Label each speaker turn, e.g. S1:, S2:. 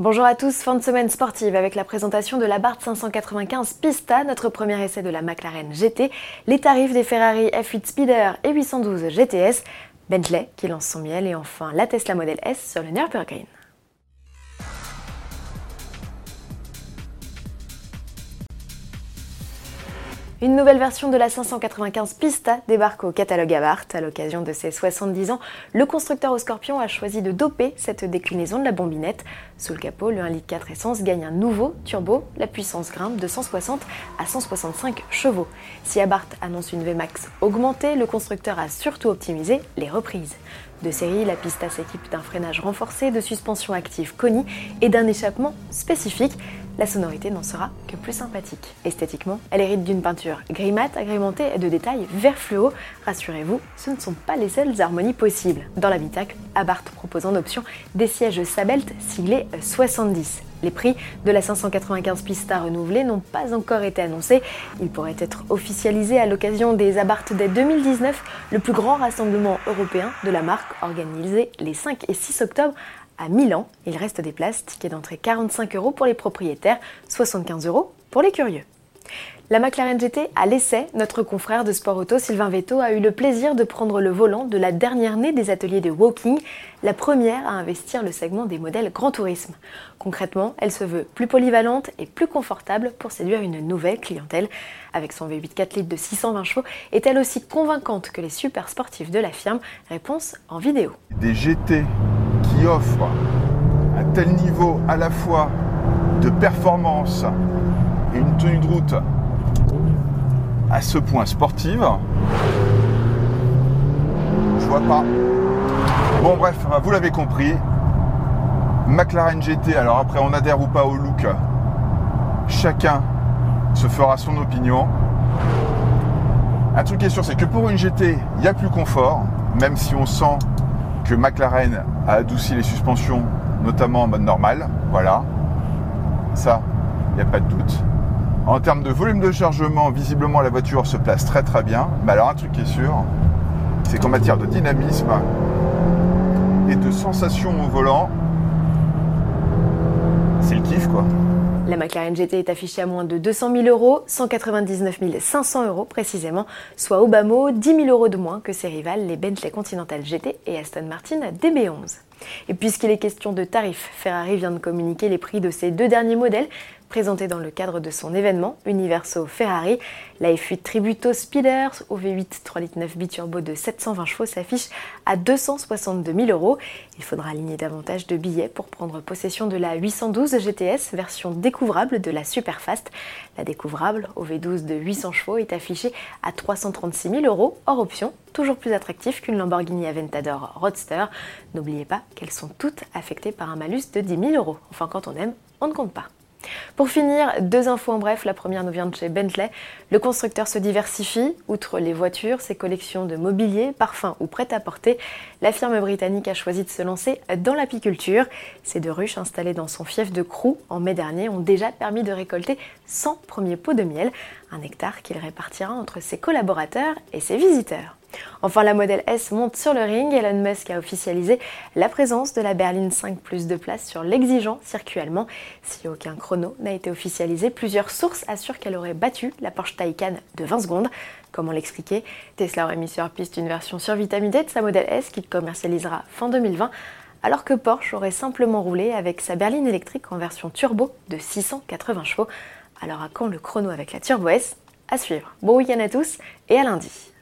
S1: Bonjour à tous, fin de semaine sportive avec la présentation de la Bart 595 Pista, notre premier essai de la McLaren GT, les tarifs des Ferrari F8 Speeder et 812 GTS, Bentley qui lance son miel et enfin la Tesla Model S sur le Nürburgring. Une nouvelle version de la 595 Pista débarque au catalogue Abarth. À l'occasion de ses 70 ans, le constructeur au Scorpion a choisi de doper cette déclinaison de la bombinette. Sous le capot, le 1 litre 4 essence gagne un nouveau turbo. La puissance grimpe de 160 à 165 chevaux. Si Abarth annonce une VMAX augmentée, le constructeur a surtout optimisé les reprises. De série, la Pista s'équipe d'un freinage renforcé, de suspension active Koni et d'un échappement spécifique la sonorité n'en sera que plus sympathique. Esthétiquement, elle hérite d'une peinture gris mat agrémentée de détails vert fluo. Rassurez-vous, ce ne sont pas les seules harmonies possibles. Dans l'habitacle, Abarth propose en option des sièges Sabelt siglés 70. Les prix de la 595 Pista renouvelée n'ont pas encore été annoncés. Ils pourraient être officialisés à l'occasion des Abarth Day 2019, le plus grand rassemblement européen de la marque organisé les 5 et 6 octobre à Milan. Il reste des places, ticket d'entrée 45 euros pour les propriétaires, 75 euros pour les curieux. La McLaren GT à l'essai, notre confrère de sport auto Sylvain Vetto a eu le plaisir de prendre le volant de la dernière née des ateliers de Walking, la première à investir le segment des modèles Grand Tourisme. Concrètement, elle se veut plus polyvalente et plus confortable pour séduire une nouvelle clientèle. Avec son V8 4 litres de 620 chevaux, est elle aussi convaincante que les super sportifs de la firme? Réponse en vidéo.
S2: Des GT qui offrent un tel niveau à la fois de performance et une tenue de route à ce point sportive, je vois pas. Bon bref, vous l'avez compris, McLaren GT, alors après on adhère ou pas au look, chacun se fera son opinion. Un truc qui est sûr, c'est que pour une GT, il y a plus confort, même si on sent que McLaren a adouci les suspensions, notamment en mode normal. Voilà. Ça, il n'y a pas de doute. En termes de volume de chargement, visiblement la voiture se place très très bien. Mais alors un truc qui est sûr, c'est qu'en matière de dynamisme et de sensation au volant, c'est le kiff quoi.
S1: La McLaren GT est affichée à moins de 200 000 euros, 199 500 euros précisément, soit au bas mot 10 000 euros de moins que ses rivales les Bentley Continental GT et Aston Martin DB11. Et puisqu'il est question de tarifs, Ferrari vient de communiquer les prix de ses deux derniers modèles présenté dans le cadre de son événement Universo Ferrari. La F8 Tributo Speeder au V8 3 litres 9 biturbo de 720 chevaux s'affiche à 262 000 euros. Il faudra aligner davantage de billets pour prendre possession de la 812 GTS, version découvrable de la Superfast. La découvrable au V12 de 800 chevaux est affichée à 336 000 euros hors option, toujours plus attractif qu'une Lamborghini Aventador Roadster. N'oubliez pas qu'elles sont toutes affectées par un malus de 10 000 euros. Enfin, quand on aime, on ne compte pas. Pour finir, deux infos en bref. La première nous vient de chez Bentley. Le constructeur se diversifie. Outre les voitures, ses collections de mobilier, parfums ou prêt-à-porter, la firme britannique a choisi de se lancer dans l'apiculture. Ces deux ruches installées dans son fief de Crewe en mai dernier ont déjà permis de récolter 100 premiers pots de miel, un hectare qu'il répartira entre ses collaborateurs et ses visiteurs. Enfin, la modèle S monte sur le ring. Elon Musk a officialisé la présence de la berline 5 plus de place sur l'exigeant circuit allemand. Si aucun chrono n'a été officialisé, plusieurs sources assurent qu'elle aurait battu la Porsche Taycan de 20 secondes. Comment l'expliquer? Tesla aurait mis sur piste une version survitaminisée de sa modèle S qu'il commercialisera fin 2020 alors que Porsche aurait simplement roulé avec sa berline électrique en version turbo de 680 chevaux. Alors à quand le chrono avec la Turbo S? À suivre. Bon week-end à tous et à lundi.